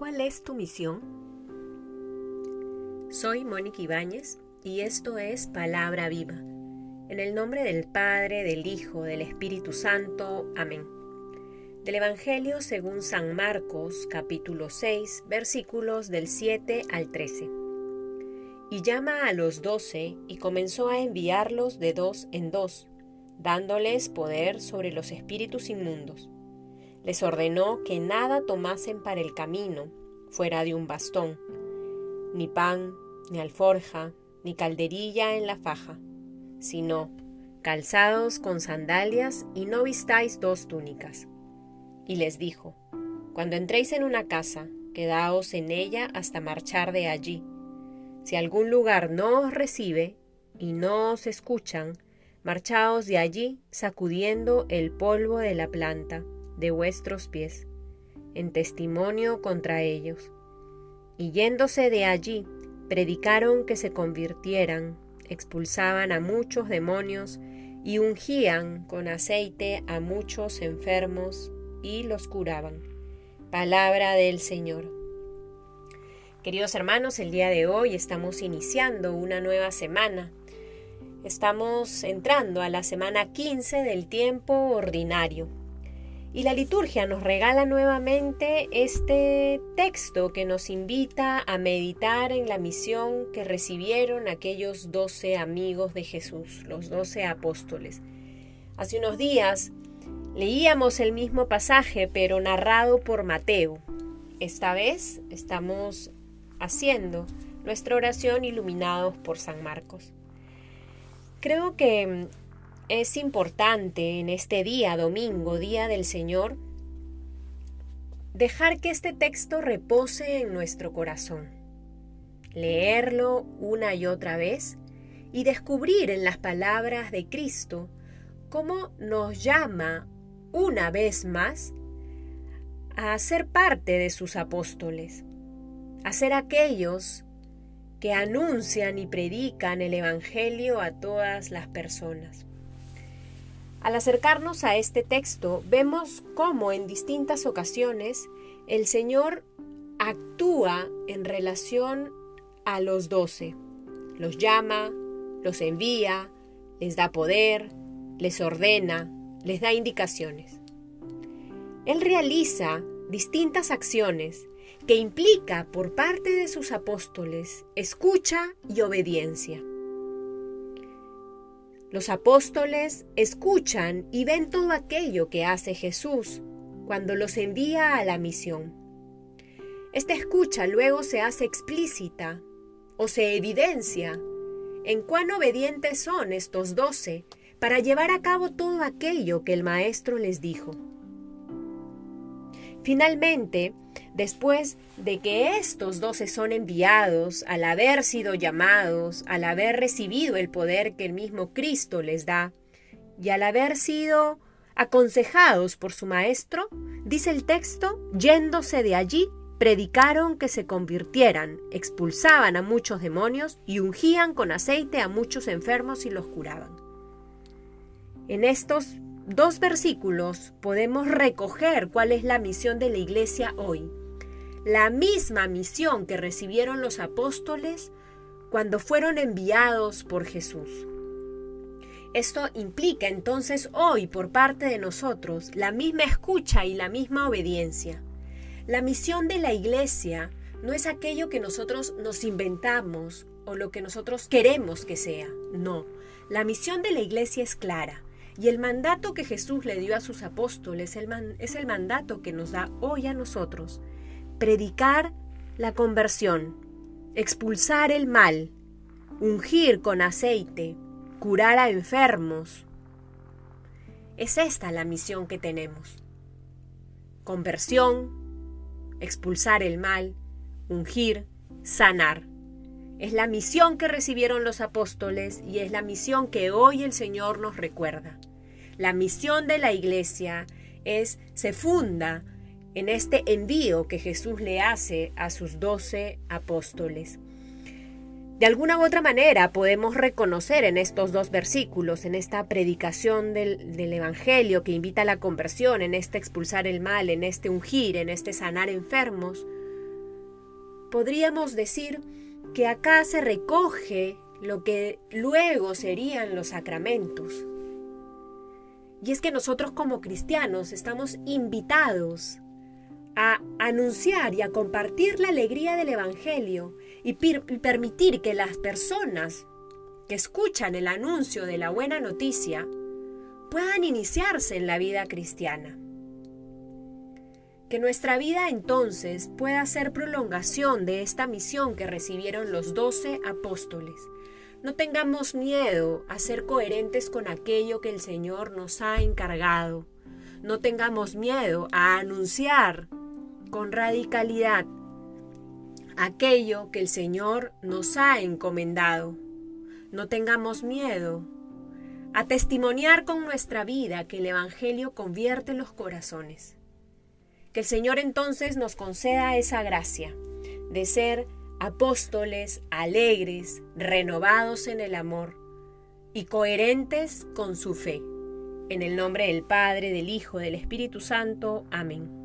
¿Cuál es tu misión? Soy Mónica Ibáñez y esto es Palabra Viva. En el nombre del Padre, del Hijo, del Espíritu Santo. Amén. Del Evangelio según San Marcos, capítulo 6, versículos del 7 al 13. Y llama a los doce y comenzó a enviarlos de dos en dos, dándoles poder sobre los espíritus inmundos les ordenó que nada tomasen para el camino fuera de un bastón, ni pan, ni alforja, ni calderilla en la faja, sino calzados con sandalias y no vistáis dos túnicas. Y les dijo, Cuando entréis en una casa, quedaos en ella hasta marchar de allí. Si algún lugar no os recibe y no os escuchan, marchaos de allí sacudiendo el polvo de la planta de vuestros pies, en testimonio contra ellos. Y yéndose de allí, predicaron que se convirtieran, expulsaban a muchos demonios y ungían con aceite a muchos enfermos y los curaban. Palabra del Señor. Queridos hermanos, el día de hoy estamos iniciando una nueva semana. Estamos entrando a la semana 15 del tiempo ordinario. Y la liturgia nos regala nuevamente este texto que nos invita a meditar en la misión que recibieron aquellos doce amigos de Jesús, los doce apóstoles. Hace unos días leíamos el mismo pasaje, pero narrado por Mateo. Esta vez estamos haciendo nuestra oración iluminados por San Marcos. Creo que es importante en este día, domingo, día del Señor, dejar que este texto repose en nuestro corazón, leerlo una y otra vez y descubrir en las palabras de Cristo cómo nos llama una vez más a ser parte de sus apóstoles, a ser aquellos que anuncian y predican el Evangelio a todas las personas. Al acercarnos a este texto, vemos cómo en distintas ocasiones el Señor actúa en relación a los doce. Los llama, los envía, les da poder, les ordena, les da indicaciones. Él realiza distintas acciones que implica por parte de sus apóstoles escucha y obediencia. Los apóstoles escuchan y ven todo aquello que hace Jesús cuando los envía a la misión. Esta escucha luego se hace explícita o se evidencia en cuán obedientes son estos doce para llevar a cabo todo aquello que el Maestro les dijo. Finalmente, después de que estos doce son enviados, al haber sido llamados, al haber recibido el poder que el mismo Cristo les da, y al haber sido aconsejados por su Maestro, dice el texto, yéndose de allí, predicaron que se convirtieran, expulsaban a muchos demonios y ungían con aceite a muchos enfermos y los curaban. En estos dos versículos podemos recoger cuál es la misión de la iglesia hoy. La misma misión que recibieron los apóstoles cuando fueron enviados por Jesús. Esto implica entonces hoy por parte de nosotros la misma escucha y la misma obediencia. La misión de la iglesia no es aquello que nosotros nos inventamos o lo que nosotros queremos que sea. No, la misión de la iglesia es clara y el mandato que Jesús le dio a sus apóstoles es el mandato que nos da hoy a nosotros. Predicar la conversión, expulsar el mal, ungir con aceite, curar a enfermos. Es esta la misión que tenemos. Conversión, expulsar el mal, ungir, sanar. Es la misión que recibieron los apóstoles y es la misión que hoy el Señor nos recuerda. La misión de la iglesia es, se funda en este envío que Jesús le hace a sus doce apóstoles. De alguna u otra manera podemos reconocer en estos dos versículos, en esta predicación del, del, Evangelio que invita a la conversión, en este expulsar el mal, en este ungir, en este sanar enfermos, podríamos decir que acá se recoge lo que luego serían los sacramentos. Y es que nosotros como cristianos estamos invitados a anunciar y a compartir la alegría del Evangelio y, permitir que las personas que escuchan el anuncio de la buena noticia puedan iniciarse en la vida cristiana. Que nuestra vida entonces pueda ser prolongación de esta misión que recibieron los doce apóstoles. No tengamos miedo a ser coherentes con aquello que el Señor nos ha encargado. No tengamos miedo a anunciar con radicalidad aquello que el Señor nos ha encomendado. No tengamos miedo a testimoniar con nuestra vida que el Evangelio convierte los corazones. Que el Señor entonces nos conceda esa gracia de ser apóstoles alegres, renovados en el amor y coherentes con su fe. En el nombre del Padre, del Hijo, del Espíritu Santo. Amén.